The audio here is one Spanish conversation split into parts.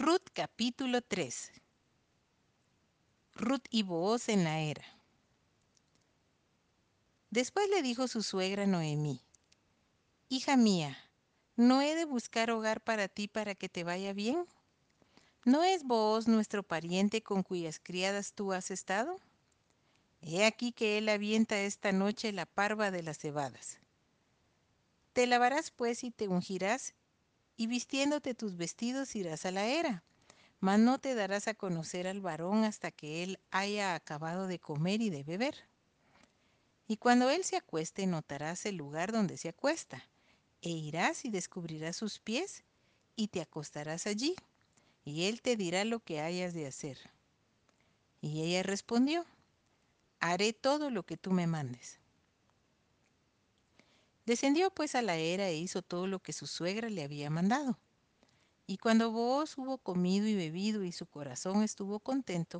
Ruth capítulo 3 Ruth y Booz en la era Después le dijo su suegra Noemí, Hija mía, ¿no he de buscar hogar para ti para que te vaya bien? ¿No es Booz nuestro pariente con cuyas criadas tú has estado? He aquí que él avienta esta noche la parva de las cebadas. Te lavarás pues y te ungirás, y vistiéndote tus vestidos irás a la era mas no te darás a conocer al varón hasta que él haya acabado de comer y de beber. Y cuando él se acueste notarás el lugar donde se acuesta, e irás y descubrirás sus pies, y te acostarás allí, y él te dirá lo que hayas de hacer. Y ella respondió, haré todo lo que tú me mandes. Descendió pues a la era e hizo todo lo que su suegra le había mandado. Y cuando Booz hubo comido y bebido y su corazón estuvo contento,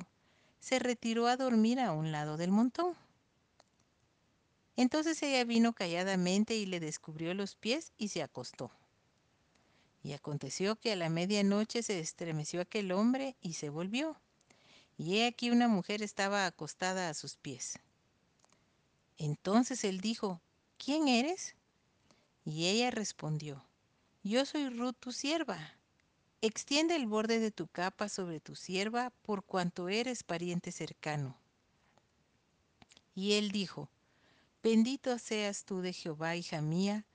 se retiró a dormir a un lado del montón. Entonces ella vino calladamente y le descubrió los pies y se acostó. Y aconteció que a la medianoche se estremeció aquel hombre y se volvió. Y he aquí una mujer estaba acostada a sus pies. Entonces él dijo, ¿quién eres? Y ella respondió, yo soy Ruth tu sierva Extiende el borde de tu capa sobre tu sierva por cuanto eres pariente cercano. Y él dijo, Bendito seas tú de Jehová, hija mía,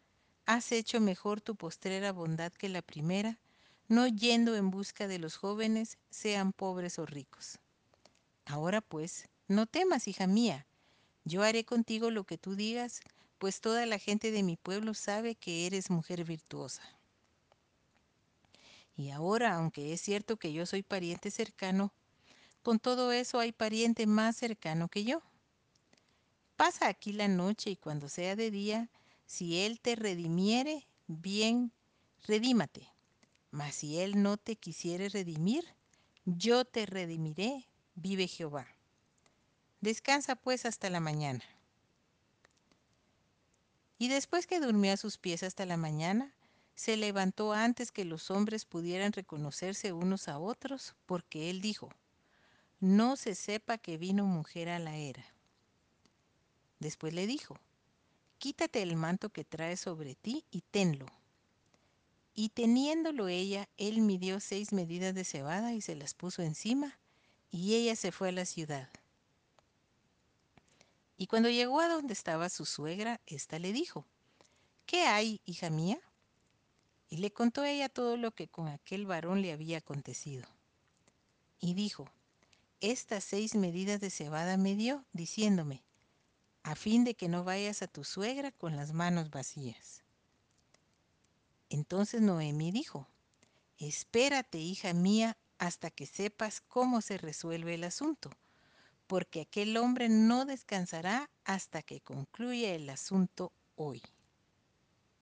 has hecho mejor tu postrera bondad que la primera, no yendo en busca de los jóvenes, sean pobres o ricos. Ahora pues, no temas, hija mía, yo haré contigo lo que tú digas, pues toda la gente de mi pueblo sabe que eres mujer virtuosa. Y ahora, aunque es cierto que yo soy pariente cercano, con todo eso hay pariente más cercano que yo. Pasa aquí la noche y cuando sea de día, si él te redimiere, bien, redímate. Mas si él no te quisiere redimir, yo te redimiré, vive Jehová. Descansa pues hasta la mañana. Y después que durmió a sus pies hasta la mañana, se levantó antes que los hombres pudieran reconocerse unos a otros, porque él dijo, no se sepa que vino mujer a la era. Después le dijo, quítate el manto que traes sobre ti y tenlo. Y teniéndolo ella, él midió seis medidas de cebada y se las puso encima, y ella se fue a la ciudad. Y cuando llegó a donde estaba su suegra, ésta le dijo, ¿Qué hay, hija mía? Y le contó ella todo lo que con aquel varón le había acontecido. Y dijo, estas seis medidas de cebada me dio, diciéndome, a fin de que no vayas a tu suegra con las manos vacías. Entonces Noemí dijo, espérate, hija mía, hasta que sepas cómo se resuelve el asunto, porque aquel hombre no descansará hasta que concluya el asunto hoy.